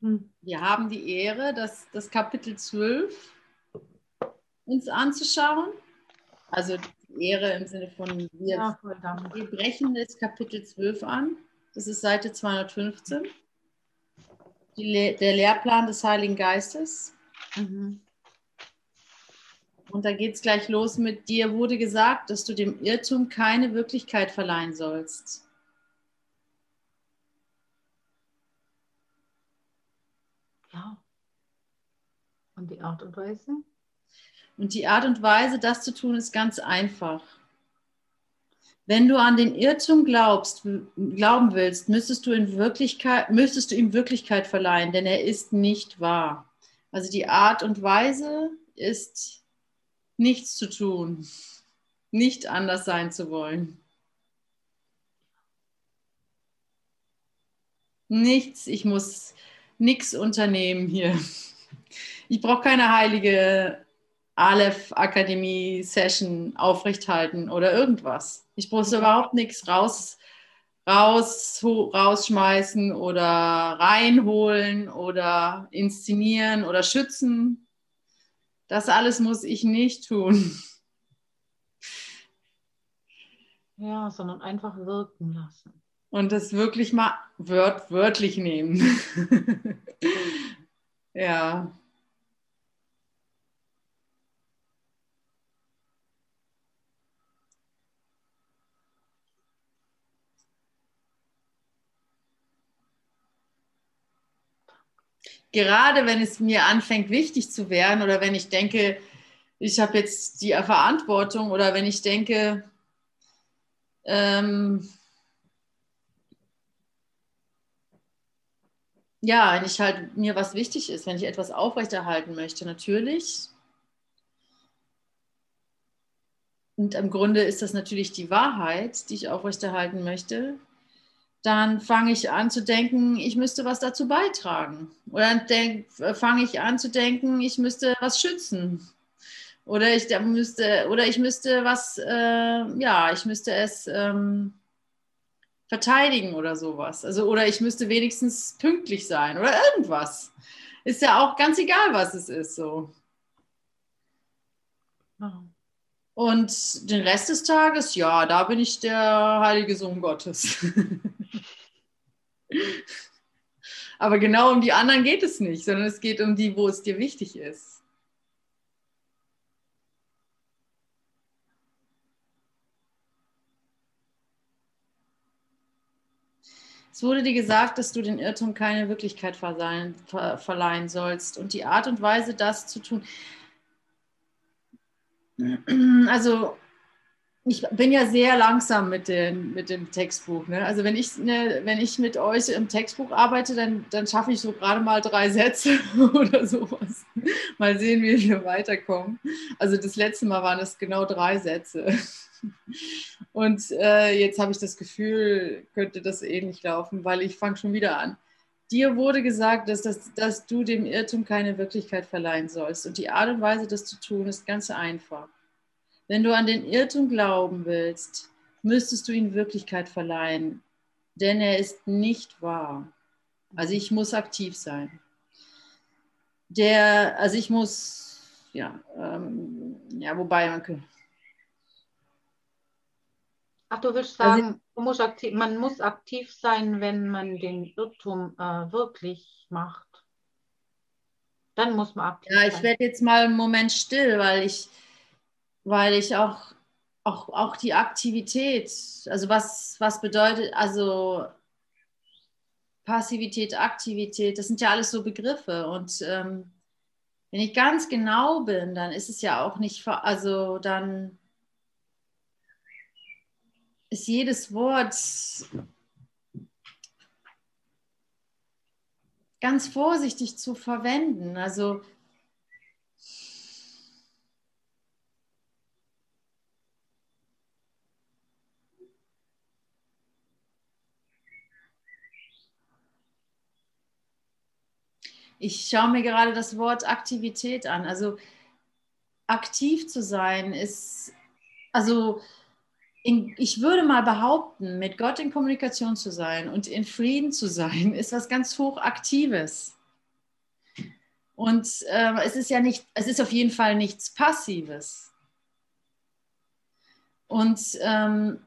Hm. Wir haben die Ehre, das, das Kapitel 12 uns anzuschauen. Also die Ehre im Sinne von wir, Ja, wir brechen das Kapitel 12 an. Das ist Seite 215. Die der Lehrplan des Heiligen Geistes. Mhm. Und da geht es gleich los mit dir wurde gesagt, dass du dem Irrtum keine Wirklichkeit verleihen sollst. Ja. Und die Art und Weise? Und die Art und Weise, das zu tun, ist ganz einfach. Wenn du an den Irrtum glaubst, glauben willst, müsstest du, in Wirklichkeit, müsstest du ihm Wirklichkeit verleihen, denn er ist nicht wahr. Also die Art und Weise ist nichts zu tun, nicht anders sein zu wollen. Nichts, ich muss nichts unternehmen hier. Ich brauche keine heilige Aleph Akademie Session aufrechthalten oder irgendwas. Ich muss überhaupt nichts raus, raus, rausschmeißen oder reinholen oder inszenieren oder schützen. Das alles muss ich nicht tun. Ja, sondern einfach wirken lassen. Und das wirklich mal wört, wörtlich nehmen. ja. Gerade wenn es mir anfängt, wichtig zu werden oder wenn ich denke, ich habe jetzt die Verantwortung oder wenn ich denke, ähm, ja, wenn ich halt mir was wichtig ist, wenn ich etwas aufrechterhalten möchte, natürlich. Und im Grunde ist das natürlich die Wahrheit, die ich aufrechterhalten möchte. Dann fange ich an zu denken, ich müsste was dazu beitragen. Oder denk, fange ich an zu denken, ich müsste was schützen. Oder ich müsste, oder ich müsste was, äh, ja, ich müsste es ähm, verteidigen oder sowas. Also, oder ich müsste wenigstens pünktlich sein oder irgendwas. Ist ja auch ganz egal, was es ist. So. Und den Rest des Tages, ja, da bin ich der heilige Sohn Gottes. Aber genau um die anderen geht es nicht, sondern es geht um die, wo es dir wichtig ist. Es wurde dir gesagt, dass du den Irrtum keine Wirklichkeit verleihen, ver, verleihen sollst und die Art und Weise, das zu tun. Also ich bin ja sehr langsam mit, den, mit dem Textbuch. Ne? Also wenn ich, ne, wenn ich mit euch im Textbuch arbeite, dann, dann schaffe ich so gerade mal drei Sätze oder sowas. Mal sehen, wie wir weiterkommen. Also das letzte Mal waren es genau drei Sätze. Und äh, jetzt habe ich das Gefühl, könnte das ähnlich laufen, weil ich fange schon wieder an. Dir wurde gesagt, dass, dass, dass du dem Irrtum keine Wirklichkeit verleihen sollst. Und die Art und Weise, das zu tun, ist ganz einfach. Wenn du an den Irrtum glauben willst, müsstest du ihm Wirklichkeit verleihen, denn er ist nicht wahr. Also ich muss aktiv sein. Der, also ich muss, ja, ähm, ja, wobei man könnte. Ach, du willst Also- sagen, musst aktiv, man muss aktiv sein, wenn man den Irrtum äh, wirklich macht. Dann muss man aktiv Ja, ich sein. werde jetzt mal einen Moment still, weil ich, weil ich auch, auch, auch die Aktivität, also was, was bedeutet, also Passivität, Aktivität, das sind ja alles so Begriffe. Und ähm, wenn ich ganz genau bin, dann ist es ja auch nicht, also dann ist jedes Wort ganz vorsichtig zu verwenden. Also ich schaue mir gerade das Wort Aktivität an. Also aktiv zu sein ist, also in, ich würde mal behaupten, mit Gott in Kommunikation zu sein und in Frieden zu sein, ist was ganz Hochaktives. Und äh, es ist ja nicht, es ist auf jeden Fall nichts Passives. Und, ähm,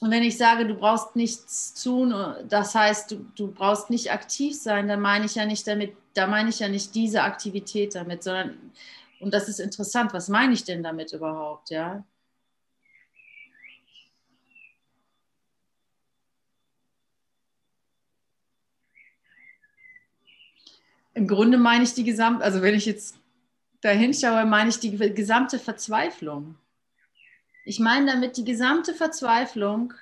und wenn ich sage, du brauchst nichts tun, das heißt, du, du brauchst nicht aktiv sein, dann meine ich ja nicht damit, da meine ich ja nicht diese Aktivität damit, sondern, und das ist interessant, was meine ich denn damit überhaupt, ja? Im Grunde meine ich die gesamte, also wenn ich jetzt da hinschaue, meine ich die gesamte Verzweiflung. Ich meine damit die gesamte Verzweiflung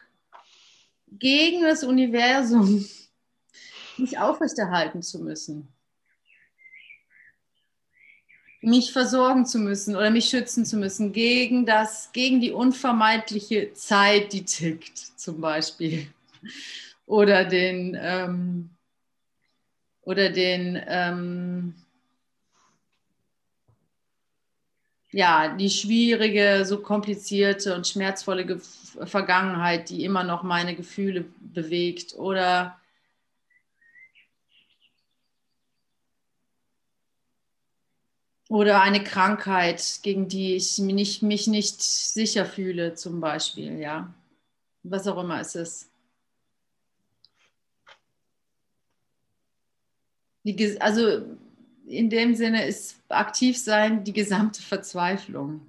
gegen das Universum nicht aufrechterhalten zu müssen. Mich versorgen zu müssen oder mich schützen zu müssen gegen das, gegen die unvermeidliche Zeit, die tickt, zum Beispiel. Oder den, ähm, oder den, ähm, ja, die schwierige, so komplizierte und schmerzvolle Ge Vergangenheit, die immer noch meine Gefühle bewegt oder oder eine Krankheit, gegen die ich mich nicht, mich nicht sicher fühle, zum Beispiel, ja. Was auch immer es ist. die, also in dem Sinne ist aktiv sein die gesamte Verzweiflung.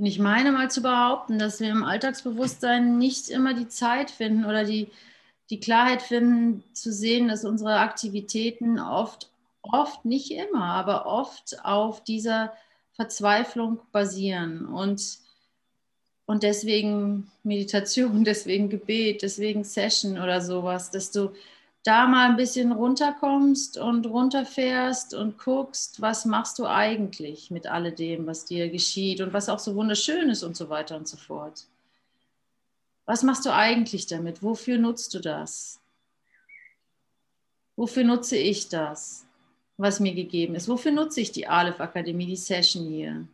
Und ich meine mal zu behaupten, dass wir im Alltagsbewusstsein nicht immer die Zeit finden oder die, die Klarheit finden, zu sehen, dass unsere Aktivitäten oft, oft, nicht immer, aber oft auf dieser Verzweiflung basieren. Und, und deswegen Meditation, deswegen Gebet, deswegen Session oder sowas, dass du da mal ein bisschen runterkommst und runterfährst und guckst, was machst du eigentlich mit alledem, was dir geschieht und was auch so wunderschön ist und so weiter und so fort. Was machst du eigentlich damit? Wofür nutzt du das? Wofür nutze ich das, was mir gegeben ist? Wofür nutze ich die Aleph Akademie, die Session hier?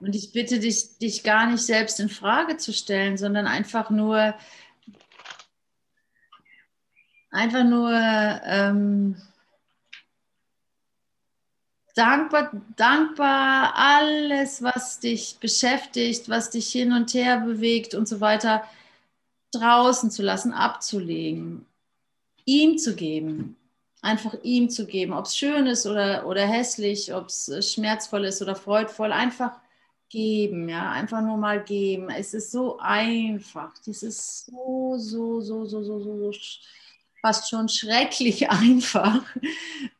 Und ich bitte dich, dich gar nicht selbst in Frage zu stellen, sondern einfach nur, einfach nur ähm, dankbar, dankbar alles, was dich beschäftigt, was dich hin und her bewegt und so weiter, draußen zu lassen, abzulegen, ihm zu geben, einfach ihm zu geben, ob es schön ist oder, oder hässlich, ob es schmerzvoll ist oder freudvoll, einfach geben, ja, einfach nur mal geben. Es ist so einfach. Das ist so, so, so, so, so, so, so fast schon schrecklich einfach,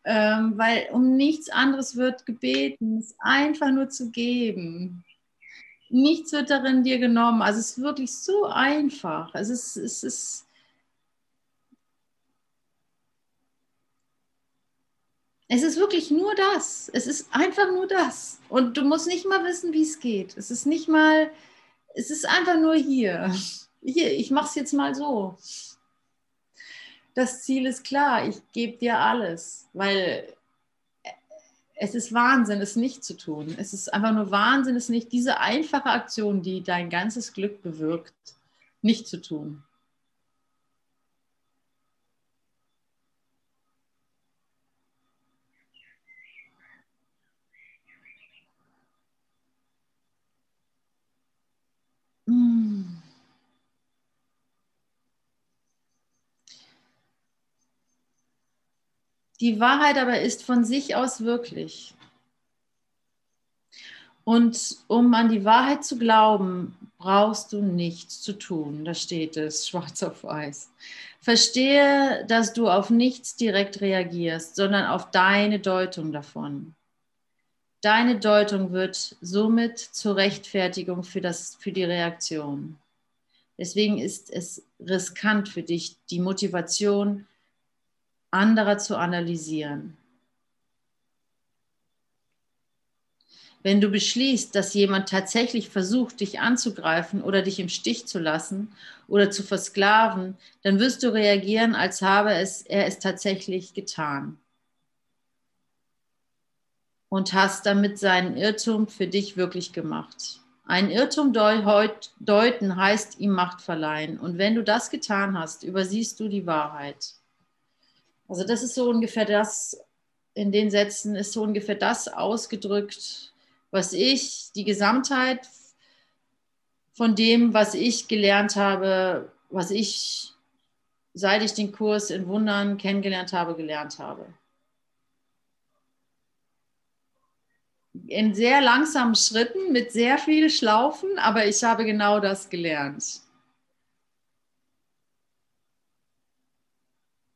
ähm, weil um nichts anderes wird gebeten, es einfach nur zu geben. Nichts wird darin dir genommen. Also es ist wirklich so einfach. Es ist, es ist Es ist wirklich nur das. Es ist einfach nur das. Und du musst nicht mal wissen, wie es geht. Es ist nicht mal, es ist einfach nur hier. Hier, ich mache es jetzt mal so. Das Ziel ist klar, ich gebe dir alles, weil es ist Wahnsinn, es nicht zu tun. Es ist einfach nur Wahnsinn, es nicht diese einfache Aktion, die dein ganzes Glück bewirkt, nicht zu tun. Die Wahrheit aber ist von sich aus wirklich. Und um an die Wahrheit zu glauben, brauchst du nichts zu tun. Da steht es schwarz auf weiß. Verstehe, dass du auf nichts direkt reagierst, sondern auf deine Deutung davon. Deine Deutung wird somit zur Rechtfertigung für, das, für die Reaktion. Deswegen ist es riskant für dich, die Motivation anderer zu analysieren. Wenn du beschließt, dass jemand tatsächlich versucht, dich anzugreifen oder dich im Stich zu lassen oder zu versklaven, dann wirst du reagieren, als habe es, er es tatsächlich getan. Und hast damit seinen Irrtum für dich wirklich gemacht. Ein Irrtum deuten heißt ihm Macht verleihen. Und wenn du das getan hast, übersiehst du die Wahrheit. Also das ist so ungefähr das, in den Sätzen ist so ungefähr das ausgedrückt, was ich, die Gesamtheit von dem, was ich gelernt habe, was ich, seit ich den Kurs in Wundern kennengelernt habe, gelernt habe. In sehr langsamen Schritten, mit sehr vielen Schlaufen, aber ich habe genau das gelernt.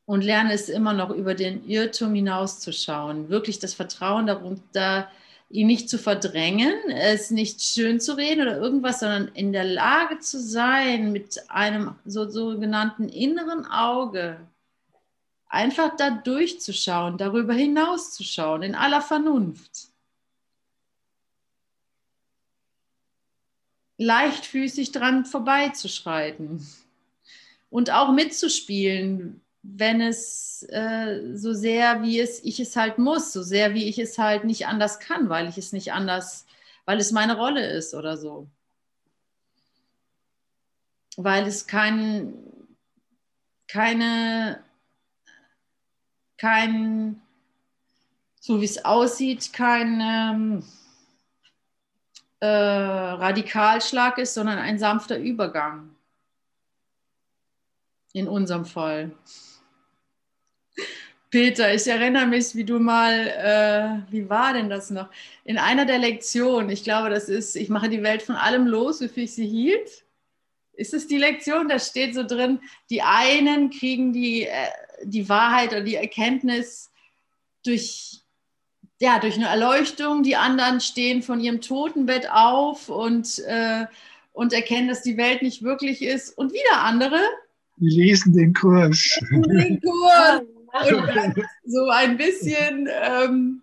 Und lerne es immer noch über den Irrtum hinauszuschauen, wirklich das Vertrauen darum, da, ihn nicht zu verdrängen, es nicht schön zu reden oder irgendwas, sondern in der Lage zu sein, mit einem so, sogenannten inneren Auge einfach da durchzuschauen, darüber hinauszuschauen, in aller Vernunft. Leichtfüßig dran vorbeizuschreiten und auch mitzuspielen, wenn es äh, so sehr, wie es ich es halt muss, so sehr, wie ich es halt nicht anders kann, weil ich es nicht anders, weil es meine Rolle ist oder so. Weil es kein, keine, kein, so wie es aussieht, kein ähm, äh, Radikalschlag ist, sondern ein sanfter Übergang. In unserem Fall. Peter, ich erinnere mich, wie du mal, äh, wie war denn das noch? In einer der Lektionen, ich glaube, das ist, ich mache die Welt von allem los, wie viel ich sie hielt. Ist es die Lektion? Da steht so drin, die einen kriegen die, äh, die Wahrheit oder die Erkenntnis durch, ja, durch eine Erleuchtung, die anderen stehen von ihrem Totenbett auf und, äh, und erkennen, dass die Welt nicht wirklich ist. Und wieder andere. Die lesen den Kurs. Den Kurs und so ein bisschen ähm,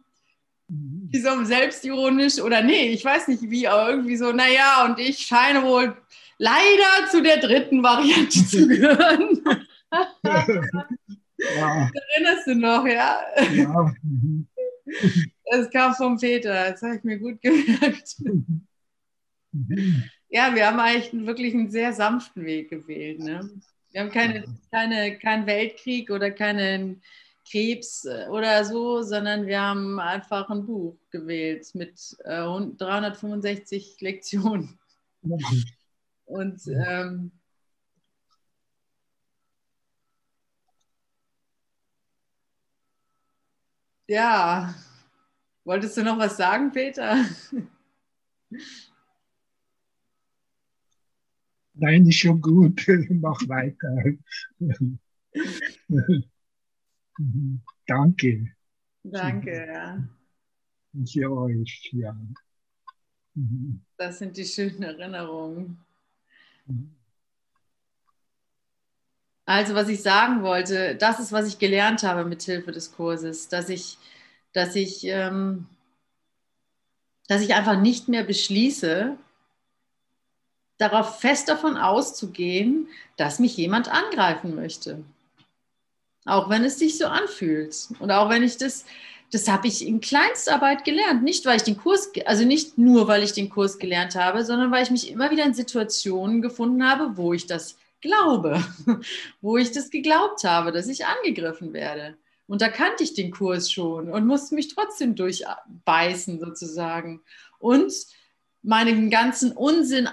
wie so selbstironisch oder nee, ich weiß nicht wie, aber irgendwie so, naja, und ich scheine wohl leider zu der dritten Variante zu gehören. Ja. Erinnerst du noch, ja? ja. Das kam vom Peter, das habe ich mir gut gemerkt. Ja, wir haben eigentlich wirklich einen sehr sanften Weg gewählt. Ne? Wir haben keine, keine, keinen Weltkrieg oder keinen Krebs äh, oder so, sondern wir haben einfach ein Buch gewählt mit äh, 365 Lektionen. Und ähm, ja, wolltest du noch was sagen, Peter? Nein, ist schon gut. Mach weiter. Danke. Danke, ja. Für euch, ja. Das sind die schönen Erinnerungen. Also, was ich sagen wollte, das ist, was ich gelernt habe mit Hilfe des Kurses, dass ich, dass ich, ähm, dass ich einfach nicht mehr beschließe, darauf fest davon auszugehen, dass mich jemand angreifen möchte. Auch wenn es sich so anfühlt. Und auch wenn ich das, das habe ich in Kleinstarbeit gelernt. Nicht, weil ich den Kurs, also nicht nur, weil ich den Kurs gelernt habe, sondern weil ich mich immer wieder in Situationen gefunden habe, wo ich das glaube, wo ich das geglaubt habe, dass ich angegriffen werde. Und da kannte ich den Kurs schon und musste mich trotzdem durchbeißen sozusagen. Und meinen ganzen Unsinn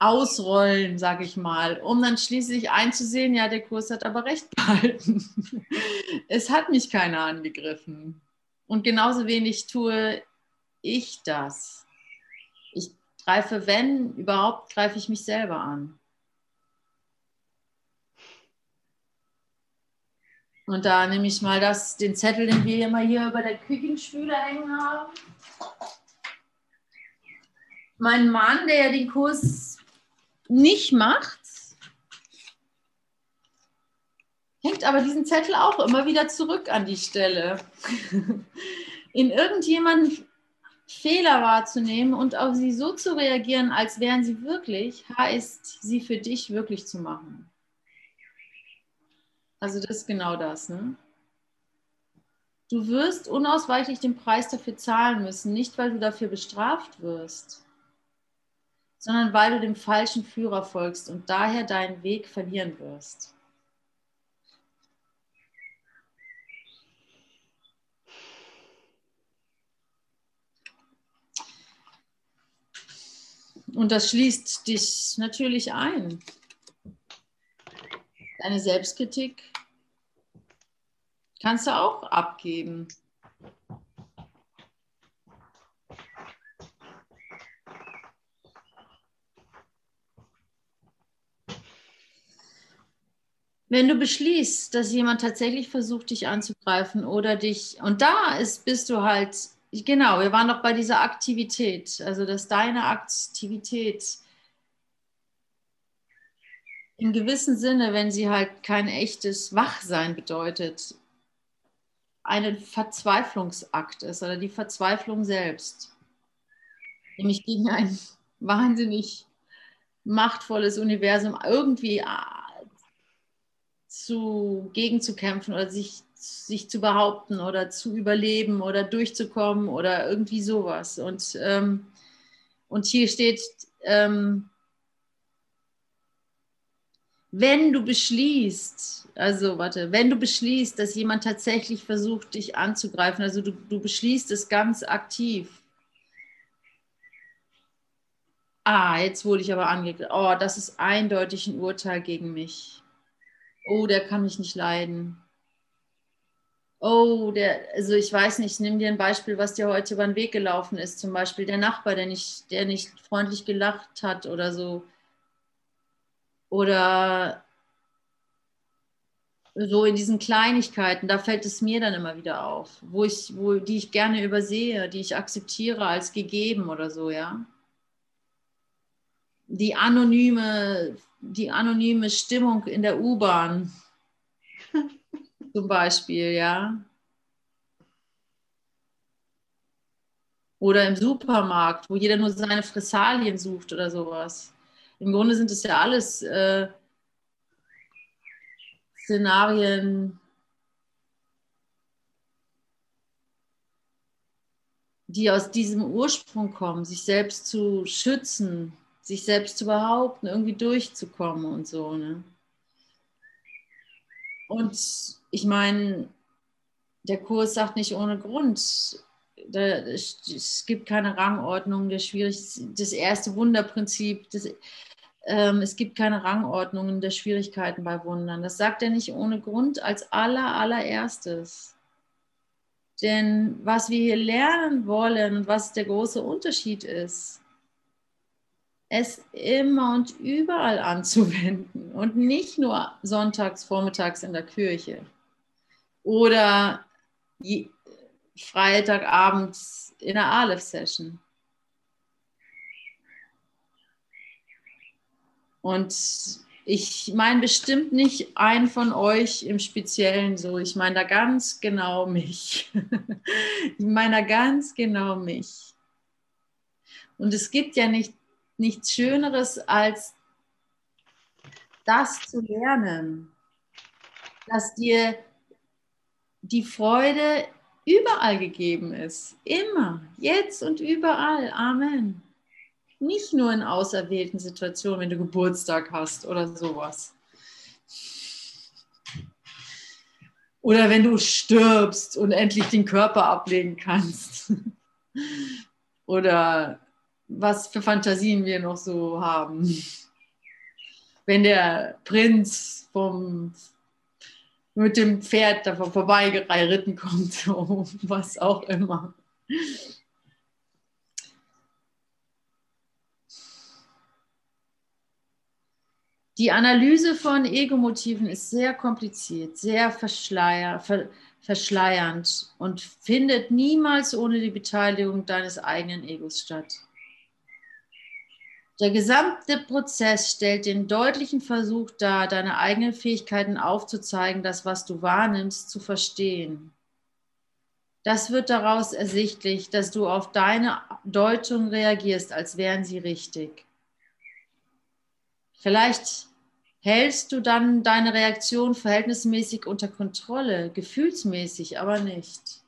ausrollen, sage ich mal, um dann schließlich einzusehen, ja, der Kurs hat aber recht behalten. es hat mich keiner angegriffen. Und genauso wenig tue ich das. greife, wenn überhaupt, greife ich mich selber an. Und da nehme ich mal das, den Zettel, den wir immer hier über der Küchenspüle hängen haben. Mein Mann, der ja den Kurs nicht macht, hängt aber diesen Zettel auch immer wieder zurück an die Stelle. In irgendjemanden Fehler wahrzunehmen und auf sie so zu reagieren, als wären sie wirklich, heißt, sie für dich wirklich zu machen. Also das ist genau das. Ne? Du wirst unausweichlich den Preis dafür zahlen müssen, nicht weil du dafür bestraft wirst, sondern weil du dem falschen Führer folgst und daher deinen Weg verlieren wirst. Und das schließt dich natürlich ein. Deine Selbstkritik kannst du auch abgeben. Wenn du beschließt, dass jemand tatsächlich versucht, dich anzugreifen oder dich, und da ist, bist du halt, genau, wir waren doch bei dieser Aktivität, also dass deine Aktivität im gewissen Sinne, wenn sie halt kein echtes Wachsein bedeutet, ein Verzweiflungsakt ist oder die Verzweiflung selbst. Nämlich gegen ein wahnsinnig machtvolles Universum irgendwie zu, gegenzukämpfen oder sich, sich zu behaupten oder zu überleben oder durchzukommen oder irgendwie sowas. Und, ähm, und hier steht, ähm, wenn du beschließt, also warte, wenn du beschließt, dass jemand tatsächlich versucht, dich anzugreifen, also du, du beschließt es ganz aktiv. Ah, jetzt wurde ich aber angeklickt. Oh, das ist eindeutig ein Urteil gegen mich. Oh, der kann mich nicht leiden. Oh, der, also ich weiß nicht, nimm dir ein Beispiel, was dir heute über den Weg gelaufen ist. Zum Beispiel der Nachbar, der nicht, der nicht freundlich gelacht hat oder so oder so in diesen Kleinigkeiten, da fällt es mir dann immer wieder auf, wo ich, wo, die ich gerne übersehe, die ich akzeptiere als gegeben oder so, ja. Die anonyme, die anonyme Stimmung in der U-Bahn zum Beispiel, ja. Oder im Supermarkt, wo jeder nur seine Fressalien sucht oder sowas. Im Grunde sind es ja alles äh, Szenarien, die aus diesem Ursprung kommen, sich selbst zu schützen, sich selbst zu behaupten, irgendwie durchzukommen und so. Ne? Und ich meine, der Kurs sagt nicht ohne Grund, da, es gibt keine Rangordnung der schwierig das erste Wunderprinzip das, ähm, es gibt keine Rangordnungen der Schwierigkeiten bei Wundern. Das sagt er nicht ohne Grund als aller, allererstes. Denn was wir hier lernen wollen und was der große Unterschied ist, es immer und überall anzuwenden und nicht nur sonntags, vormittags in der Kirche oder Freitagabends in der Aleph-Session. Und ich meine bestimmt nicht einen von euch im Speziellen so. Ich meine da ganz genau mich. ich meine da ganz genau mich. Und es gibt ja nicht, nichts Schöneres, als das zu lernen, dass dir die Freude überall gegeben ist. Immer, jetzt und überall. Amen. Nicht nur in auserwählten Situationen, wenn du Geburtstag hast oder sowas. Oder wenn du stirbst und endlich den Körper ablegen kannst. Oder was für Fantasien wir noch so haben. Wenn der Prinz vom, mit dem Pferd davon vorbeigeritten kommt, so, oh, was auch immer. Die Analyse von Ego-Motiven ist sehr kompliziert, sehr verschleier, ver, verschleiernd und findet niemals ohne die Beteiligung deines eigenen Egos statt. Der gesamte Prozess stellt den deutlichen Versuch dar, deine eigenen Fähigkeiten aufzuzeigen, das, was du wahrnimmst, zu verstehen. Das wird daraus ersichtlich, dass du auf deine Deutung reagierst, als wären sie richtig. Vielleicht hältst du dann deine Reaktion verhältnismäßig unter Kontrolle, gefühlsmäßig aber nicht.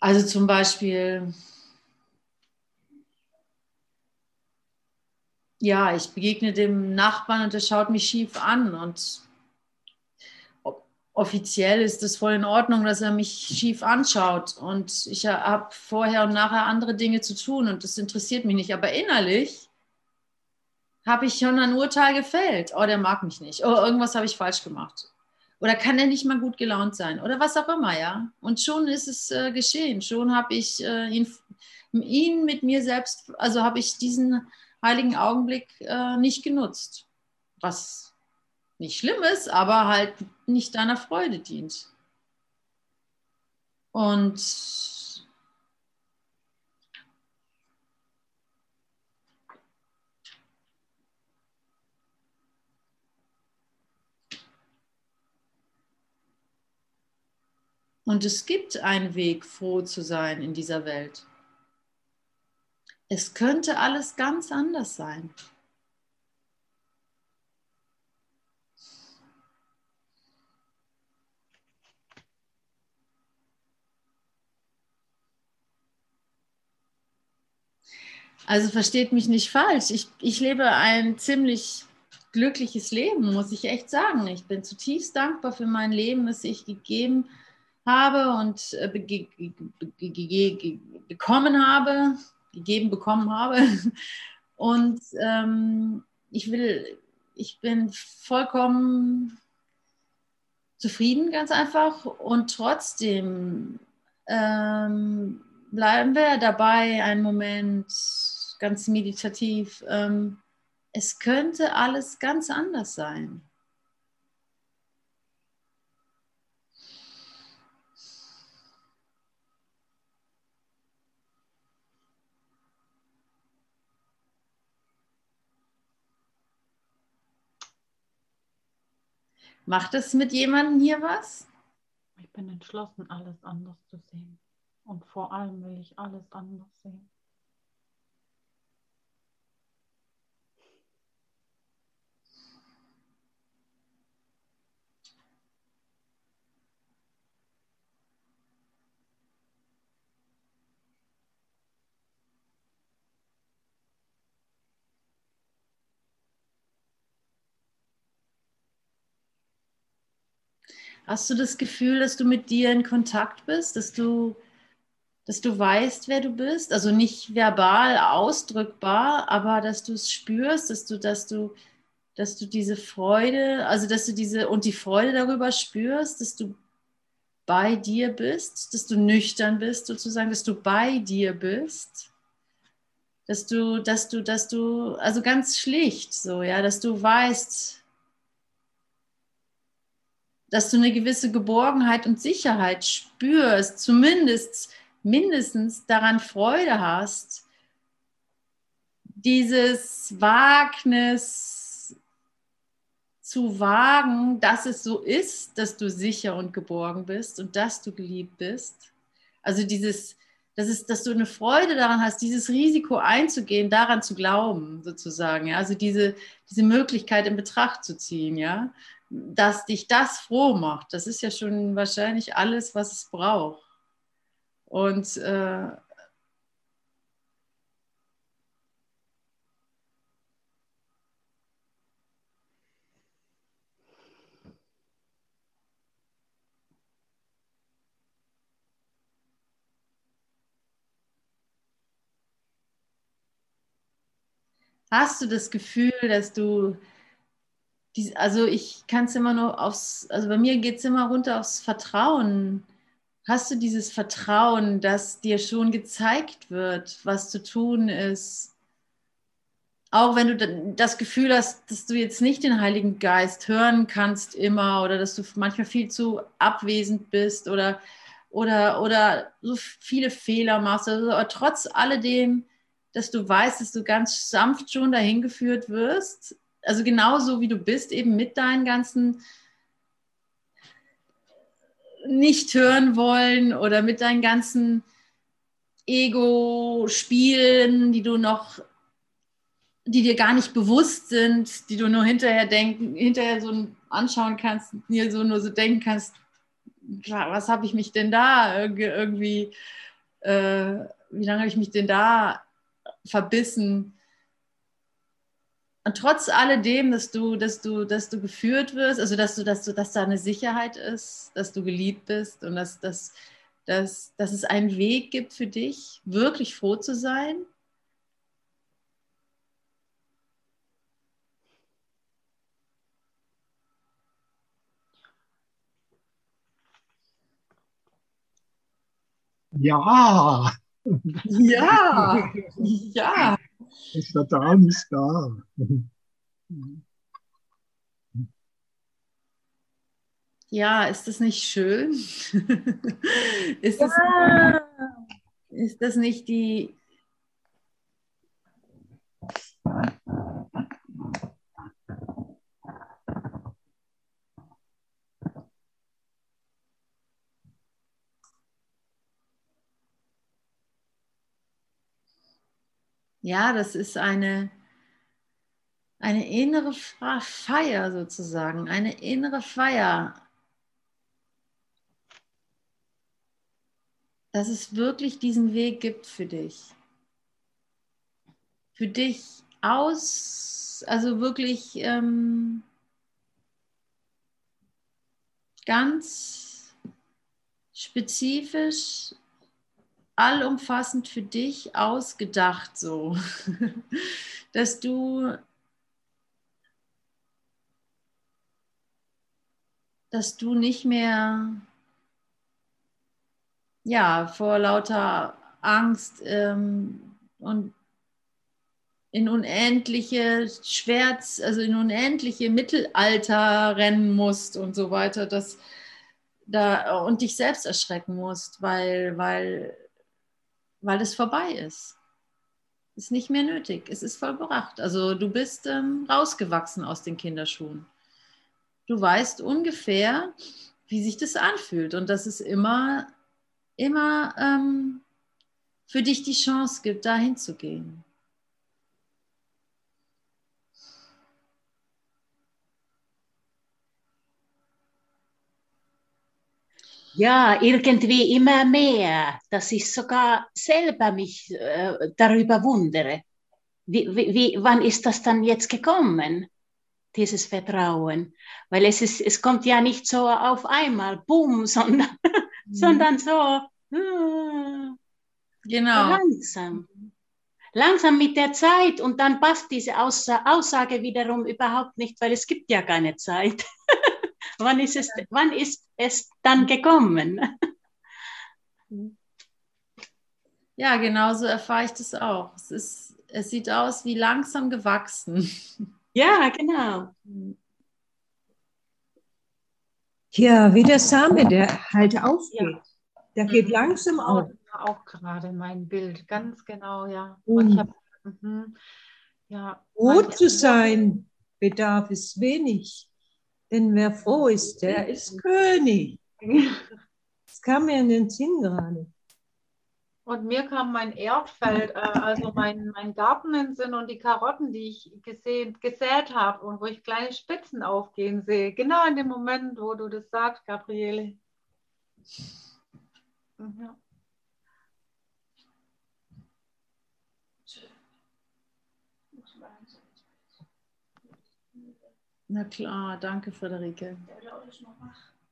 Also zum Beispiel, ja, ich begegne dem Nachbarn und der schaut mich schief an und offiziell ist es voll in Ordnung, dass er mich schief anschaut und ich habe vorher und nachher andere Dinge zu tun und das interessiert mich nicht, aber innerlich habe ich schon ein Urteil gefällt. Oh, der mag mich nicht. Oh, irgendwas habe ich falsch gemacht. Oder kann er nicht mal gut gelaunt sein? Oder was auch immer, ja. Und schon ist es äh, geschehen. Schon habe ich äh, ihn, ihn mit mir selbst, also habe ich diesen heiligen Augenblick äh, nicht genutzt. Was nicht schlimm ist, aber halt nicht deiner Freude dient. Und Und es gibt einen Weg, froh zu sein in dieser Welt. Es könnte alles ganz anders sein. Also versteht mich nicht falsch. Ich, ich lebe ein ziemlich glückliches Leben, muss ich echt sagen. Ich bin zutiefst dankbar für mein Leben, das ich gegeben habe und äh, bekommen habe, gegeben bekommen habe. Und ähm, ich will, ich bin vollkommen zufrieden, ganz einfach. Und trotzdem ähm, bleiben wir dabei einen Moment ganz meditativ. Ähm, es könnte alles ganz anders sein. Macht es mit jemandem hier was? Ich bin entschlossen, alles anders zu sehen. Und vor allem will ich alles anders sehen. Hast du das Gefühl, dass du mit dir in Kontakt bist, dass du, dass du weißt, wer du bist? Also nicht verbal ausdrückbar, aber dass du es spürst, dass du, dass du, dass du diese Freude, also dass du diese und die Freude darüber spürst, dass du bei dir bist, dass du nüchtern bist, sozusagen, dass du bei dir bist dass du, dass du, dass du, also ganz schlicht so, ja, dass du weißt, dass du eine gewisse Geborgenheit und Sicherheit spürst, zumindest mindestens daran Freude hast, dieses Wagnis zu wagen, dass es so ist, dass du sicher und geborgen bist und dass du geliebt bist. Also dieses, das ist, dass du eine Freude daran hast, dieses Risiko einzugehen, daran zu glauben, sozusagen. Ja? Also diese, diese Möglichkeit in Betracht zu ziehen, ja dass dich das froh macht, das ist ja schon wahrscheinlich alles, was es braucht. Und äh, Hast du das Gefühl, dass du die, also ich kann es immer nur aufs, also bei mir geht es immer runter aufs Vertrauen. Hast du dieses Vertrauen, dass dir schon gezeigt wird, was zu tun ist? Auch wenn du das Gefühl hast, dass du jetzt nicht den Heiligen Geist hören kannst immer oder dass du manchmal viel zu abwesend bist oder, oder, oder so viele Fehler machst. Also, aber trotz alledem, dass du weißt, dass du ganz sanft schon dahin geführt wirst, also genauso wie du bist, eben mit deinen ganzen nicht hören wollen oder mit deinen ganzen Ego-Spielen, die du noch, die dir gar nicht bewusst sind, die du nur hinterher denken, hinterher so anschauen kannst, dir so nur so denken kannst, was habe ich mich denn da irgendwie, äh, wie lange habe ich mich denn da verbissen? Und trotz alledem, dass du, dass du, dass du geführt wirst, also dass du, dass du, dass da eine Sicherheit ist, dass du geliebt bist und dass, dass, dass, dass es einen Weg gibt für dich, wirklich froh zu sein. Ja. Ja. Ja. Das Vertrauen ist da. Ja, ist das nicht schön? ist, das, Ja. ist das nicht die... Ja, das ist eine, eine innere Feier sozusagen, eine innere Feier, dass es wirklich diesen Weg gibt für dich. Für dich aus, also wirklich ähm, ganz spezifisch, allumfassend für dich ausgedacht, so, dass du dass du nicht mehr ja vor lauter Angst ähm, und in unendliche Schwärz, also in unendliche Mittelalter rennen musst und so weiter, dass da und dich selbst erschrecken musst, weil, weil, weil es vorbei ist. Ist nicht mehr nötig. Es ist vollbracht. Also du bist ähm, rausgewachsen aus den Kinderschuhen. Du weißt ungefähr, wie sich das anfühlt und dass es immer, immer ähm, für dich die Chance gibt, dahin zu gehen. Ja, irgendwie immer mehr, dass ich sogar selber mich äh, darüber wundere. Wie, wie, wie, wann ist das dann jetzt gekommen, dieses Vertrauen? Weil es, ist, es kommt ja nicht so auf einmal, boom, sondern, Mhm. sondern so äh, Genau. langsam. Langsam mit der Zeit und dann passt diese Aussa Aussage wiederum überhaupt nicht, weil es gibt ja keine Zeit. Wann, ist es, wann ist es dann gekommen? Ja, genau so erfahre ich das auch. Es, ist, es sieht aus wie langsam gewachsen. Ja, genau. Ja, wie der Same, der halt aufgeht. Der geht Mhm. langsam Genau, auf. das war auch gerade mein Bild, ganz genau, ja. Und ich habe, mhm, ja, manche- zu sein bedarf es wenig. Denn wer froh ist, der ist König. Das kam mir in den Sinn gerade. Und mir kam mein Erdfeld, äh, also mein, mein Garten in den Sinn und die Karotten, die ich gesehen, gesät habe und wo ich kleine Spitzen aufgehen sehe. Genau in dem Moment, wo du das sagst, Gabriele. Mhm, Na klar, danke, Friederike.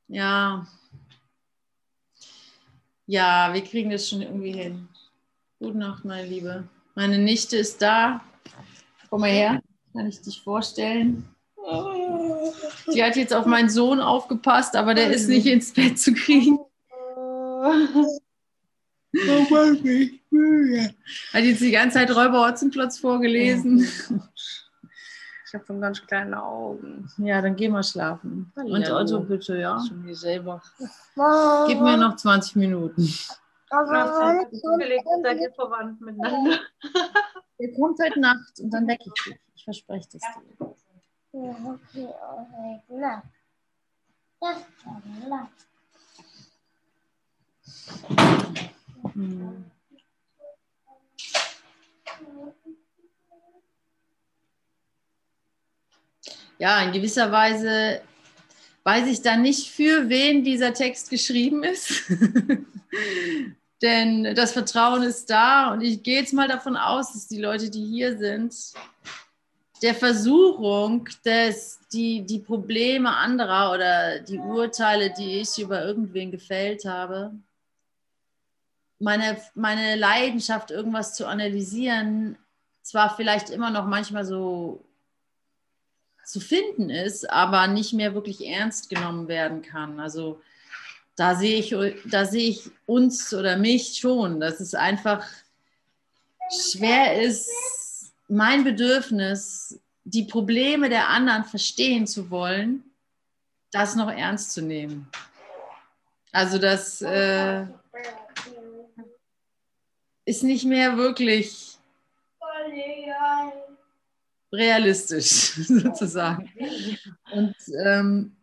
Ja. Ja, wir kriegen das schon irgendwie hin. Gute Nacht, meine Liebe. Meine Nichte ist da. Komm mal her, kann ich dich vorstellen. Sie hat jetzt auf meinen Sohn aufgepasst, aber der ist nicht ins Bett zu kriegen. Hat jetzt die ganze Zeit Räuber Hotzenplotz vorgelesen. Ich habe schon ganz kleine Augen. Ja, dann geh mal schlafen. Und Hallo. Otto bitte, ja. Schon wie selber. Gib mir noch 20 Minuten. Zufällig seid ihr verwandt miteinander. Der kommt heute Nacht und dann wecke ich dich. Ich verspreche das dir. Hm. Ja, in gewisser Weise weiß ich dann nicht, für wen dieser Text geschrieben ist. Denn das Vertrauen ist da und ich gehe jetzt mal davon aus, dass die Leute, die hier sind, der Versuchung, dass die, die Probleme anderer oder die Urteile, die ich über irgendwen gefällt habe, meine, meine Leidenschaft, irgendwas zu analysieren, zwar vielleicht immer noch manchmal so zu finden ist, aber nicht mehr wirklich ernst genommen werden kann. Also da sehe ich, da sehe ich uns oder mich schon, dass es einfach schwer ist, mein Bedürfnis, die Probleme der anderen verstehen zu wollen, das noch ernst zu nehmen. Also das äh, ist nicht mehr wirklich realistisch sozusagen. Und ähm,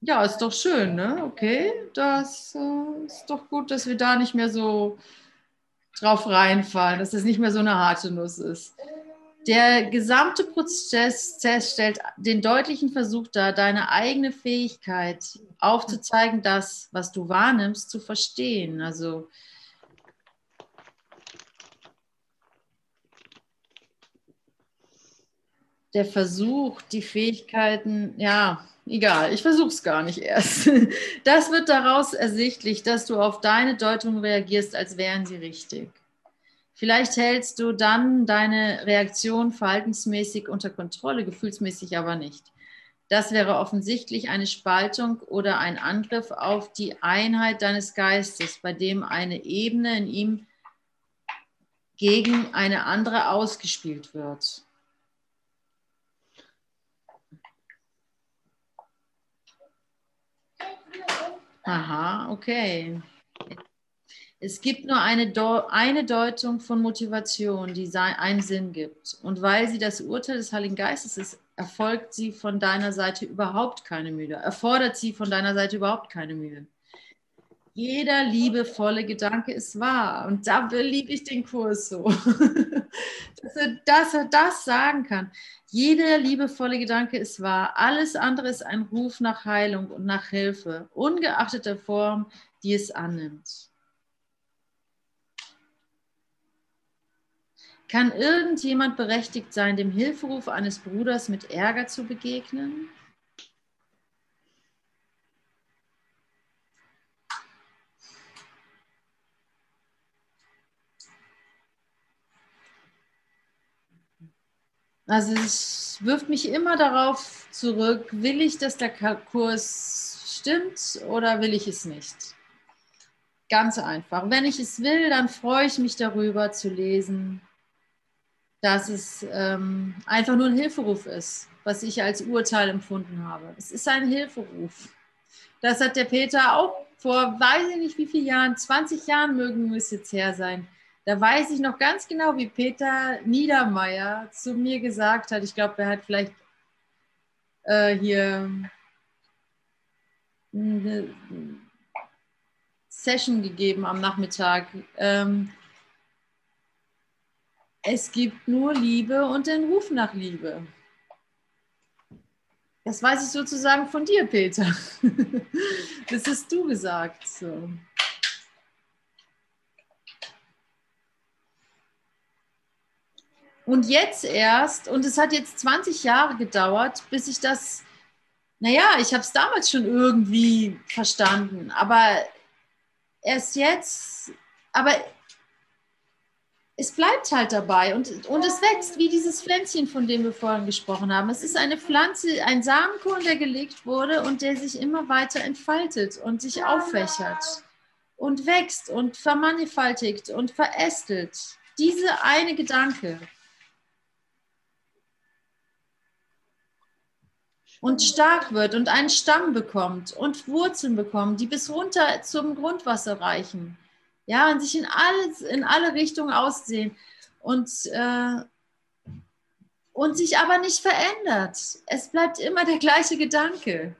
ja, ist doch schön, ne? Okay, das äh, ist doch gut, dass wir da nicht mehr so drauf reinfallen, dass das nicht mehr so eine harte Nuss ist. Der gesamte Prozess stellt den deutlichen Versuch dar, deine eigene Fähigkeit aufzuzeigen, das, was du wahrnimmst, zu verstehen. Also der Versuch, die Fähigkeiten, ja, egal, ich versuche es gar nicht erst. Das wird daraus ersichtlich, dass du auf deine Deutung reagierst, als wären sie richtig. Vielleicht hältst du dann deine Reaktion verhaltensmäßig unter Kontrolle, gefühlsmäßig aber nicht. Das wäre offensichtlich eine Spaltung oder ein Angriff auf die Einheit deines Geistes, bei dem eine Ebene in ihm gegen eine andere ausgespielt wird. Aha, okay. Es gibt nur eine, eine Deutung von Motivation, die einen Sinn gibt. Und weil sie das Urteil des Heiligen Geistes ist, erfolgt sie von deiner Seite überhaupt keine Mühe. Erfordert sie von deiner Seite überhaupt keine Mühe. Jeder liebevolle Gedanke ist wahr. Und da liebe ich den Kurs so. dass, er, dass er das sagen kann. Jeder liebevolle Gedanke ist wahr. Alles andere ist ein Ruf nach Heilung und nach Hilfe, ungeachtet der Form, die es annimmt. Kann irgendjemand berechtigt sein, dem Hilferuf eines Bruders mit Ärger zu begegnen? Also es wirft mich immer darauf zurück, will ich, dass der Kurs stimmt oder will ich es nicht? Ganz einfach. Wenn ich es will, dann freue ich mich darüber zu lesen, dass es ähm, einfach nur ein Hilferuf ist, was ich als Urteil empfunden habe. Es ist ein Hilferuf. Das hat der Peter auch vor, weiß ich nicht wie vielen Jahren, 20 Jahren mögen es jetzt her sein, da weiß ich noch ganz genau, wie Peter Niedermeyer zu mir gesagt hat. Ich glaube, er hat vielleicht äh, hier eine Session gegeben am Nachmittag. Ähm, es gibt nur Liebe und den Ruf nach Liebe. Das weiß ich sozusagen von dir, Peter. Das hast du gesagt. So. Und jetzt erst, und es hat jetzt 20 Jahre gedauert, bis ich das, naja, ich habe es damals schon irgendwie verstanden, aber erst jetzt, aber es bleibt halt dabei und, und es wächst wie dieses Pflänzchen, von dem wir vorhin gesprochen haben. Es ist eine Pflanze, ein Samenkorn, der gelegt wurde und der sich immer weiter entfaltet und sich auffächert und wächst und vermannigfaltigt und verästelt. Diese eine Gedanke. Und stark wird und einen Stamm bekommt und Wurzeln bekommt, die bis runter zum Grundwasser reichen ja, und sich in, alles, in alle Richtungen aussehen und, äh, und sich aber nicht verändert. Es bleibt immer der gleiche Gedanke.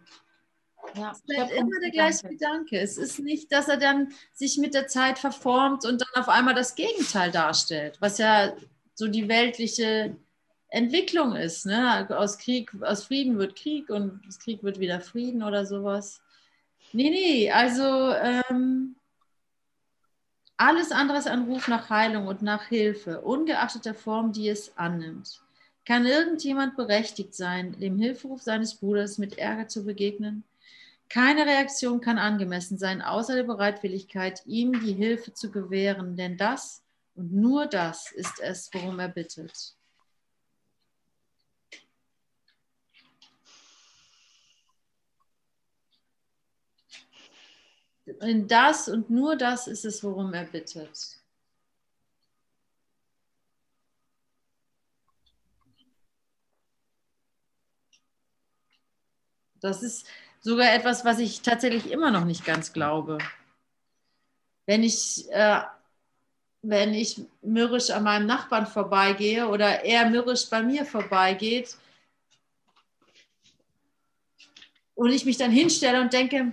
Ja, es bleibt immer der gleiche Gedanke. Es ist nicht, dass er dann sich mit der Zeit verformt und dann auf einmal das Gegenteil darstellt, was ja so die weltliche Entwicklung ist. Ne? Aus Krieg, aus Frieden wird Krieg und aus Krieg wird wieder Frieden oder sowas. Nee, nee, also ähm, alles andere ist ein Ruf nach Heilung und nach Hilfe, ungeachtet der Form, die es annimmt. Kann irgendjemand berechtigt sein, dem Hilferuf seines Bruders mit Ärger zu begegnen? Keine Reaktion kann angemessen sein, außer der Bereitwilligkeit, ihm die Hilfe zu gewähren, denn das und nur das ist es, worum er bittet. In das und nur das ist es, worum er bittet. Das ist sogar etwas, was ich tatsächlich immer noch nicht ganz glaube. Wenn ich, äh, wenn ich mürrisch an meinem Nachbarn vorbeigehe oder er mürrisch bei mir vorbeigeht und ich mich dann hinstelle und denke,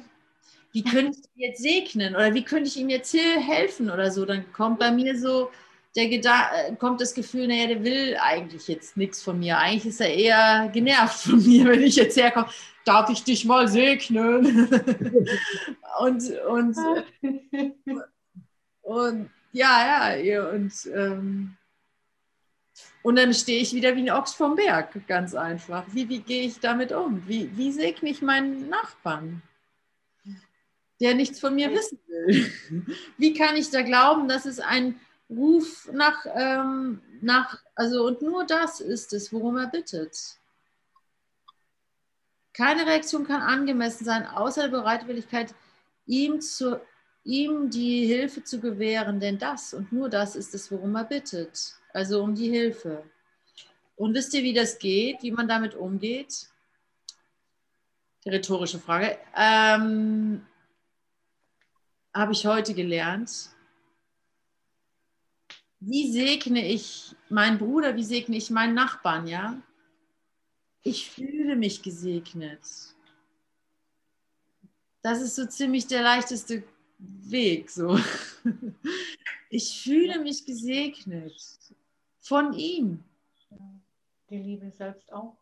wie könnte ich ihn jetzt segnen oder wie könnte ich ihm jetzt helfen oder so, dann kommt bei mir so der Geda äh, kommt das Gefühl, naja, der will eigentlich jetzt nichts von mir. Eigentlich ist er eher genervt von mir, wenn ich jetzt herkomme. Darf ich dich mal segnen? und, und, und ja, ja, und, ähm, und dann stehe ich wieder wie ein Ochs vom Berg, ganz einfach. Wie, wie gehe ich damit um? Wie, wie segne ich meinen Nachbarn? Der nichts von mir wissen will. Wie kann ich da glauben, dass es ein Ruf nach, ähm, nach, also und nur das ist es, worum er bittet. Keine Reaktion kann angemessen sein, außer der Bereitwilligkeit, ihm, zu, ihm die Hilfe zu gewähren, denn das und nur das ist es, worum er bittet. Also um die Hilfe. Und wisst ihr, wie das geht, wie man damit umgeht? Die rhetorische Frage. Ähm, habe ich heute gelernt. Wie segne ich meinen Bruder, wie segne ich meinen Nachbarn, ja? Ich fühle mich gesegnet. Das ist so ziemlich der leichteste Weg, so. Ich fühle mich gesegnet von ihm. Die Liebe selbst auch.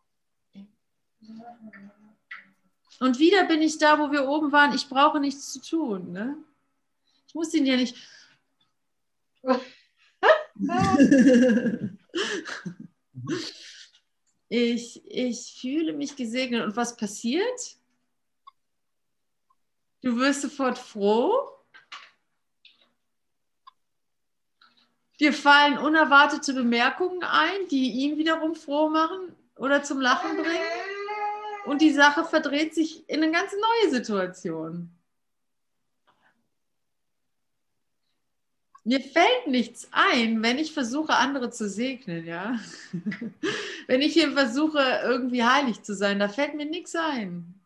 Und wieder bin ich da, wo wir oben waren. Ich brauche nichts zu tun. Ne? Ich muss ihn ja nicht. ich, ich fühle mich gesegnet. Und was passiert? Du wirst sofort froh. Dir fallen unerwartete Bemerkungen ein, die ihn wiederum froh machen oder zum Lachen bringen. Und die Sache verdreht sich in eine ganz neue Situation. Mir fällt nichts ein, wenn ich versuche, andere zu segnen, ja. wenn ich hier versuche, irgendwie heilig zu sein, da fällt mir nichts ein.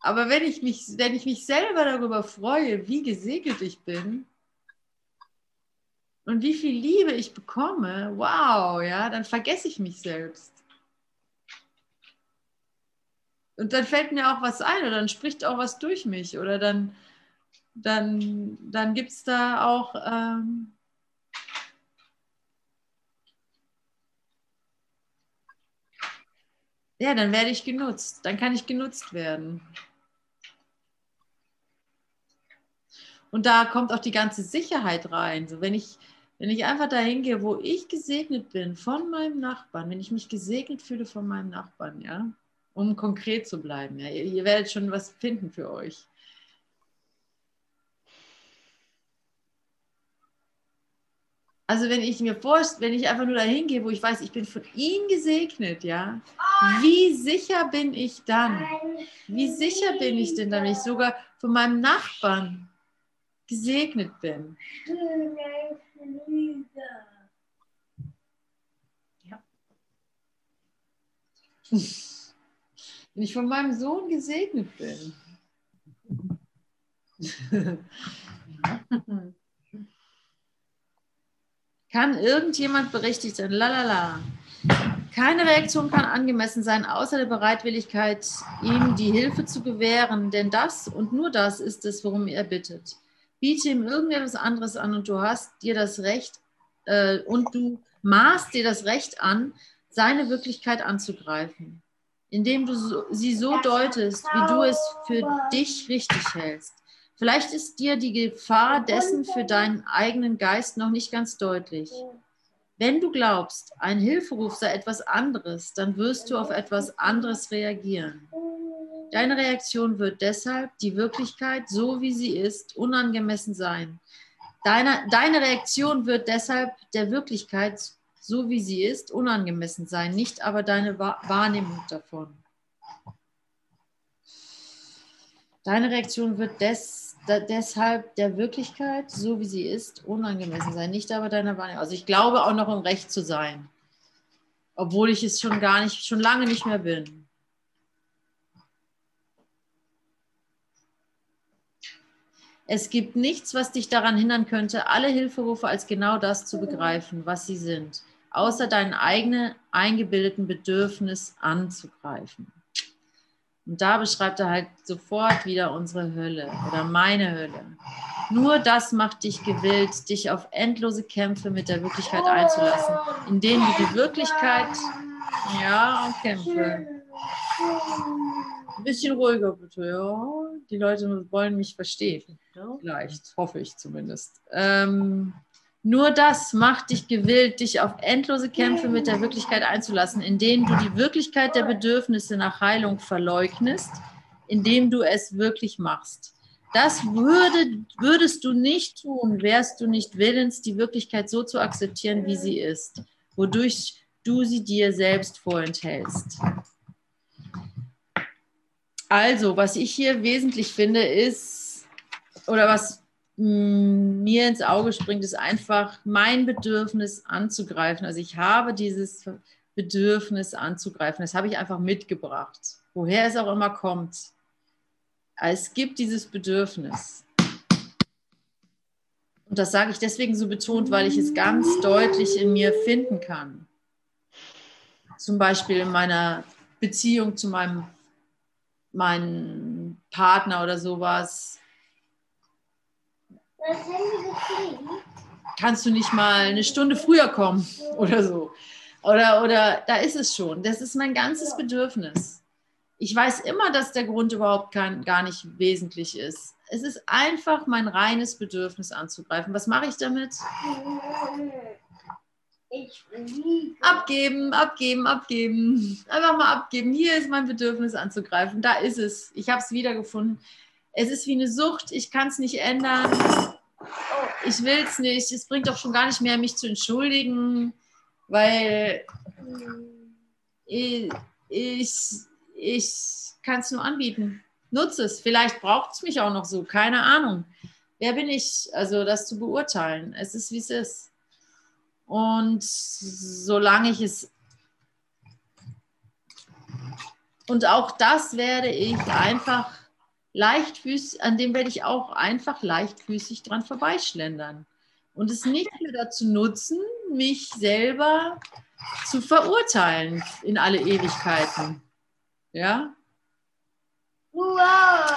Aber wenn ich mich, wenn ich mich selber darüber freue, wie gesegnet ich bin und wie viel Liebe ich bekomme, wow, ja, dann vergesse ich mich selbst. Und dann fällt mir auch was ein oder dann spricht auch was durch mich oder dann dann, dann gibt es da auch ähm, ja, dann werde ich genutzt, dann kann ich genutzt werden. Und da kommt auch die ganze Sicherheit rein. So, wenn, ich, wenn ich einfach dahin gehe, wo ich gesegnet bin von meinem Nachbarn, wenn ich mich gesegnet fühle von meinem Nachbarn, ja, um konkret zu bleiben, ja, ihr, ihr werdet schon was finden für euch Also wenn ich mir vorstelle, wenn ich einfach nur dahin gehe, wo ich weiß, ich bin von ihm gesegnet, ja, wie sicher bin ich dann? Wie sicher bin ich denn, wenn ich sogar von meinem Nachbarn gesegnet bin? Ja. Wenn ich von meinem Sohn gesegnet bin. Kann irgendjemand berechtigt sein? Lalala. Keine Reaktion kann angemessen sein, außer der Bereitwilligkeit, ihm die Hilfe zu gewähren, denn das und nur das ist es, worum er bittet. Biete ihm irgendetwas anderes an und du hast dir das Recht äh, und du maßt dir das Recht an, seine Wirklichkeit anzugreifen, indem du sie so deutest, wie du es für dich richtig hältst. Vielleicht ist dir die Gefahr dessen für deinen eigenen Geist noch nicht ganz deutlich. Wenn du glaubst, ein Hilferuf sei etwas anderes, dann wirst du auf etwas anderes reagieren. Deine Reaktion wird deshalb die Wirklichkeit, so wie sie ist, unangemessen sein. Deine, deine Reaktion wird deshalb der Wirklichkeit, so wie sie ist, unangemessen sein, nicht aber deine Wahrnehmung davon. Deine Reaktion wird des, da, deshalb der Wirklichkeit, so wie sie ist, unangemessen sein, nicht aber deiner Wahrnehmung. Also ich glaube auch noch im Recht zu sein, obwohl ich es schon gar nicht, schon lange nicht mehr bin. Es gibt nichts, was dich daran hindern könnte, alle Hilferufe als genau das zu begreifen, was sie sind, außer dein eigenen eingebildeten Bedürfnis anzugreifen. Und da beschreibt er halt sofort wieder unsere Hölle oder meine Hölle. Nur das macht dich gewillt, dich auf endlose Kämpfe mit der Wirklichkeit einzulassen, in denen du die Wirklichkeit, ja, Kämpfe. Ein bisschen ruhiger bitte, ja. Die Leute wollen mich verstehen. Vielleicht, hoffe ich zumindest. Ähm, nur das macht dich gewillt, dich auf endlose Kämpfe mit der Wirklichkeit einzulassen, in denen du die Wirklichkeit der Bedürfnisse nach Heilung verleugnest, indem du es wirklich machst. Das würde, würdest du nicht tun, wärst du nicht willens, die Wirklichkeit so zu akzeptieren, wie sie ist, wodurch du sie dir selbst vorenthältst. Also, was ich hier wesentlich finde, ist, oder was mir ins Auge springt, ist einfach mein Bedürfnis anzugreifen. Also ich habe dieses Bedürfnis anzugreifen. Das habe ich einfach mitgebracht, woher es auch immer kommt. Es gibt dieses Bedürfnis. Und das sage ich deswegen so betont, weil ich es ganz deutlich in mir finden kann. Zum Beispiel in meiner Beziehung zu meinem, meinem Partner oder sowas Kannst du nicht mal eine Stunde früher kommen oder so? Oder, oder da ist es schon. Das ist mein ganzes Bedürfnis. Ich weiß immer, dass der Grund überhaupt kein, gar nicht wesentlich ist. Es ist einfach mein reines Bedürfnis anzugreifen. Was mache ich damit? Abgeben, abgeben, abgeben. Einfach mal abgeben. Hier ist mein Bedürfnis anzugreifen. Da ist es. Ich habe es wiedergefunden. Es ist wie eine Sucht. Ich kann es nicht ändern ich will es nicht. Es bringt doch schon gar nicht mehr, mich zu entschuldigen, weil ich, ich, ich kann es nur anbieten. Nutze es. Vielleicht braucht es mich auch noch so. Keine Ahnung. Wer bin ich, also das zu beurteilen? Es ist, wie es ist. Und solange ich es und auch das werde ich einfach leichtfüßig, an dem werde ich auch einfach leichtfüßig dran vorbeischlendern. Und es nicht mehr dazu nutzen, mich selber zu verurteilen in alle Ewigkeiten. Ja?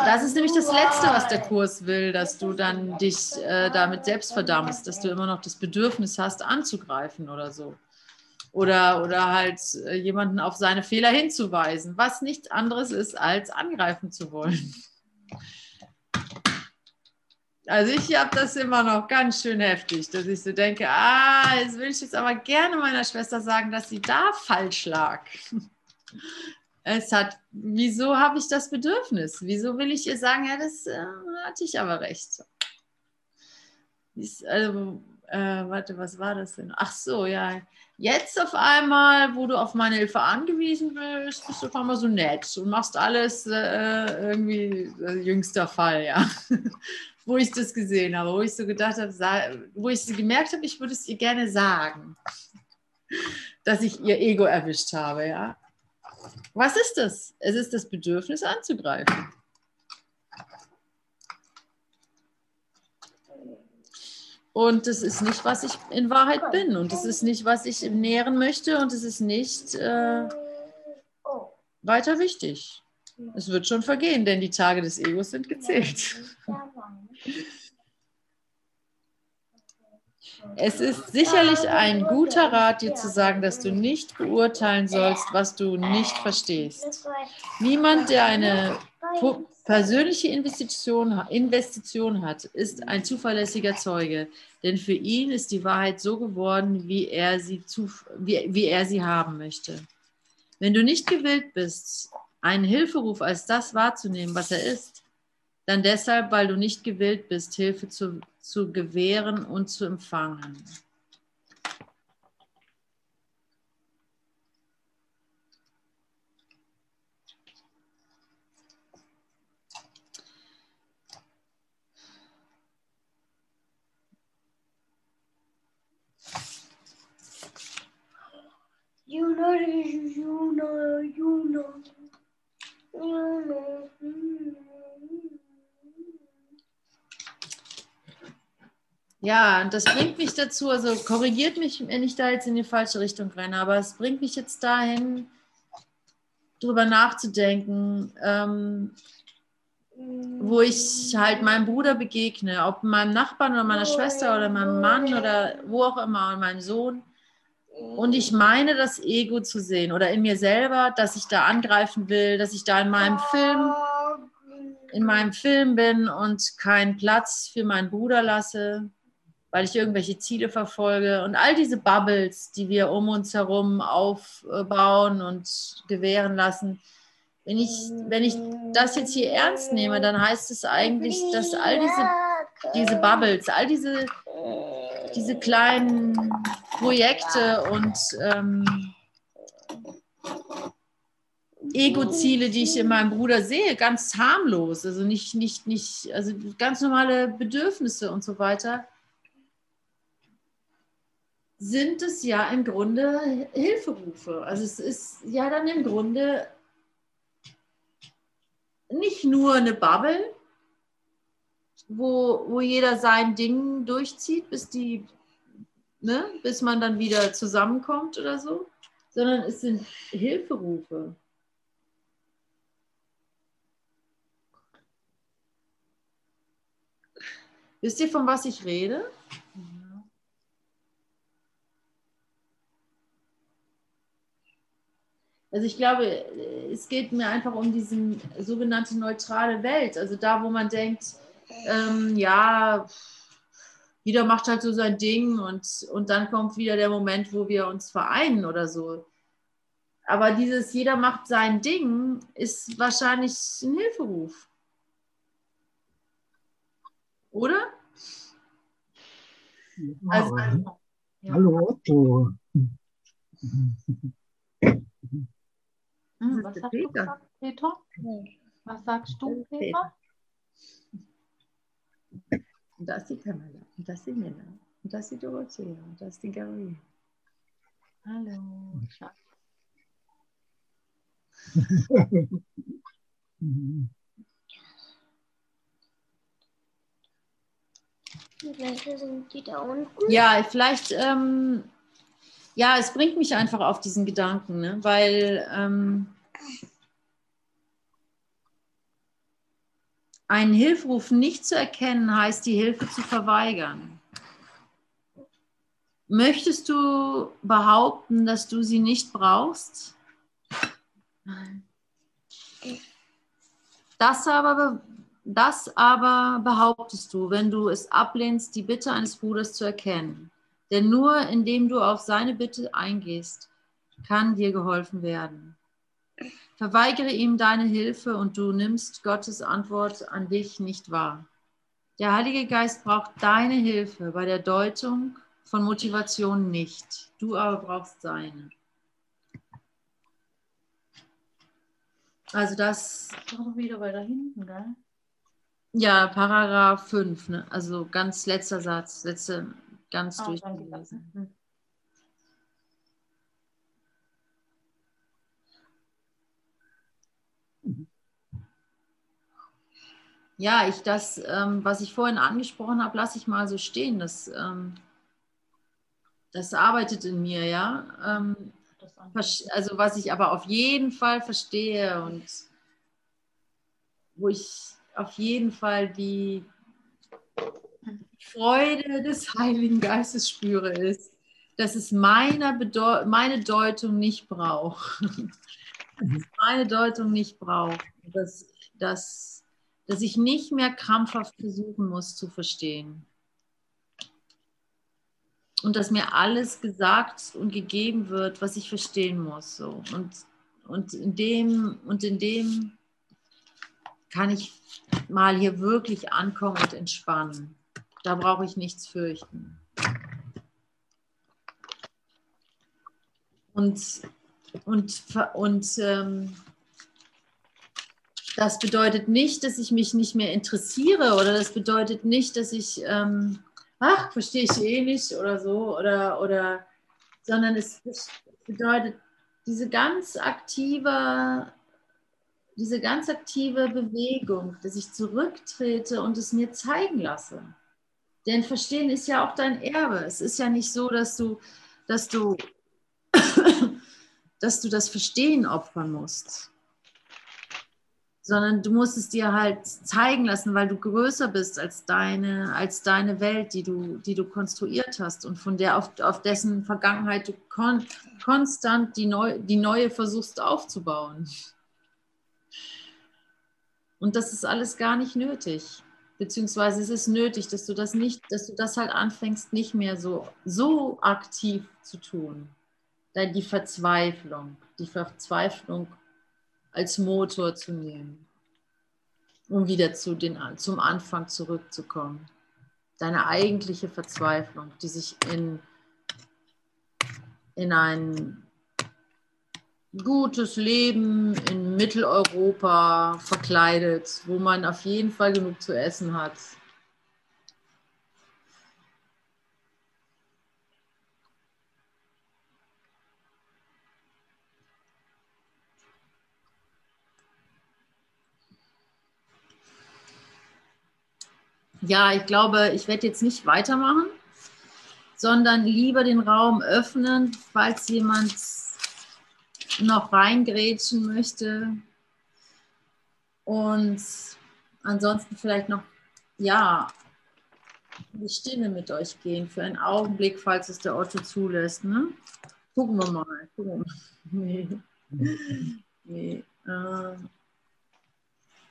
Das ist nämlich das Letzte, was der Kurs will, dass du dann dich äh, damit selbst verdammst, dass du immer noch das Bedürfnis hast, anzugreifen oder so. Oder, oder halt äh, jemanden auf seine Fehler hinzuweisen, was nichts anderes ist, als angreifen zu wollen. Also ich habe das immer noch ganz schön heftig, dass ich so denke, ah, jetzt will ich jetzt aber gerne meiner Schwester sagen, dass sie da falsch lag. Es hat, wieso habe ich das Bedürfnis? Wieso will ich ihr sagen, ja, das äh, hatte ich aber recht. also, äh, warte, was war das denn? Ach so, ja. Jetzt auf einmal, wo du auf meine Hilfe angewiesen bist, bist du auf einmal so nett und machst alles äh, irgendwie äh, jüngster Fall, ja. wo ich das gesehen habe, wo ich so gedacht habe, wo ich gemerkt habe, ich würde es ihr gerne sagen, dass ich ihr Ego erwischt habe, ja. Was ist das? Es ist das Bedürfnis anzugreifen. Und das ist nicht, was ich in Wahrheit bin. Und das ist nicht, was ich nähren möchte. Und es ist nicht äh, weiter wichtig. Es wird schon vergehen, denn die Tage des Egos sind gezählt. Es ist sicherlich ein guter Rat, dir zu sagen, dass du nicht beurteilen sollst, was du nicht verstehst. Niemand, der eine persönliche Investition, Investition hat, ist ein zuverlässiger Zeuge, denn für ihn ist die Wahrheit so geworden, wie er sie, zu, wie, wie er sie haben möchte. Wenn du nicht gewillt bist, einen Hilferuf als das wahrzunehmen, was er ist, dann deshalb, weil du nicht gewillt bist, Hilfe zu, zu gewähren und zu empfangen. Know, you know. Ja, und das bringt mich dazu, also korrigiert mich, wenn ich da jetzt in die falsche Richtung renne, aber es bringt mich jetzt dahin, drüber nachzudenken, ähm, wo ich halt meinem Bruder begegne, ob meinem Nachbarn oder meiner Schwester oder meinem Mann oder wo auch immer, und meinem Sohn. Und ich meine, das Ego zu sehen oder in mir selber, dass ich da angreifen will, dass ich da in meinem Film, in meinem Film bin und keinen Platz für meinen Bruder lasse, weil ich irgendwelche Ziele verfolge. Und all diese Bubbles, die wir um uns herum aufbauen und gewähren lassen. Wenn ich, wenn ich das jetzt hier ernst nehme, dann heißt es eigentlich, dass all diese, diese Bubbles, all diese diese kleinen Projekte und ähm, Ego-Ziele, die ich in meinem Bruder sehe, ganz harmlos, also nicht, nicht, nicht, also ganz normale Bedürfnisse und so weiter, sind es ja im Grunde Hilferufe. Also es ist ja dann im Grunde nicht nur eine Bubble, wo, wo jeder sein Ding durchzieht, bis die, ne, bis man dann wieder zusammenkommt oder so, sondern es sind Hilferufe. Wisst ihr, von was ich rede? Also ich glaube, es geht mir einfach um diese sogenannte neutrale Welt. Also da, wo man denkt, ähm, ja, jeder macht halt so sein Ding und, und dann kommt wieder der Moment, wo wir uns vereinen oder so. Aber dieses jeder macht sein Ding ist wahrscheinlich ein Hilferuf. Oder? Ja, also, ja. Hallo Otto. Hm, was hast du gesagt, Peter? Was sagst du, Peter? Und da ist die Kamera. Und das ist die Nina. Und das ist die Dorothea. Und das ist die Gary. Hallo, Schatz. Welche sind die da unten? Ja, vielleicht, ähm, ja, es bringt mich einfach auf diesen Gedanken, ne? weil ähm, Einen Hilferuf nicht zu erkennen, heißt die Hilfe zu verweigern. Möchtest du behaupten, dass du sie nicht brauchst? Das aber, das aber behauptest du, wenn du es ablehnst, die Bitte eines Bruders zu erkennen. Denn nur indem du auf seine Bitte eingehst, kann dir geholfen werden. Verweigere ihm deine Hilfe und du nimmst Gottes Antwort an dich nicht wahr. Der Heilige Geist braucht deine Hilfe bei der Deutung von Motivation nicht. Du aber brauchst seine. Also das. Doch wieder weiter hinten, gell? Ja, Paragraph 5, ne? also ganz letzter Satz, letzte, ganz Ah, durchgelesen. Ja, ich das, ähm, was ich vorhin angesprochen habe, lasse ich mal so stehen. Das, ähm, das arbeitet in mir, ja. Ähm, also was ich aber auf jeden Fall verstehe und wo ich auf jeden Fall die Freude des Heiligen Geistes spüre, ist, dass es Bedeu meine Deutung nicht braucht. dass es meine Deutung nicht braucht. Dass, dass, dass ich nicht mehr krampfhaft versuchen muss zu verstehen und dass mir alles gesagt und gegeben wird, was ich verstehen muss. So. Und, und, in dem, und in dem kann ich mal hier wirklich ankommen und entspannen. Da brauche ich nichts fürchten. Und, und, und ähm, das bedeutet nicht, dass ich mich nicht mehr interessiere oder das bedeutet nicht, dass ich ähm, ach, verstehe ich eh nicht oder so, oder, oder, sondern es bedeutet diese ganz aktive, diese ganz aktive Bewegung, dass ich zurücktrete und es mir zeigen lasse. Denn Verstehen ist ja auch dein Erbe. Es ist ja nicht so, dass du, dass du, dass du das Verstehen opfern musst sondern du musst es dir halt zeigen lassen, weil du größer bist als deine, als deine Welt, die du, die du konstruiert hast und von der auf, auf dessen Vergangenheit du kon, konstant die, neu, die neue versuchst aufzubauen. Und das ist alles gar nicht nötig. Beziehungsweise es ist nötig, dass du das nicht, dass du das halt anfängst, nicht mehr so, so aktiv zu tun. Die Verzweiflung, die Verzweiflung als Motor zu nehmen, um wieder zu den, zum Anfang zurückzukommen. Deine eigentliche Verzweiflung, die sich in, in ein gutes Leben in Mitteleuropa verkleidet, wo man auf jeden Fall genug zu essen hat. Ja, ich glaube, ich werde jetzt nicht weitermachen, sondern lieber den Raum öffnen, falls jemand noch reingrätschen möchte. Und ansonsten vielleicht noch, ja, die Stille mit euch gehen für einen Augenblick, falls es der Otto zulässt. Ne? Gucken wir mal. Gucken wir mal. Nee. Nee. Äh,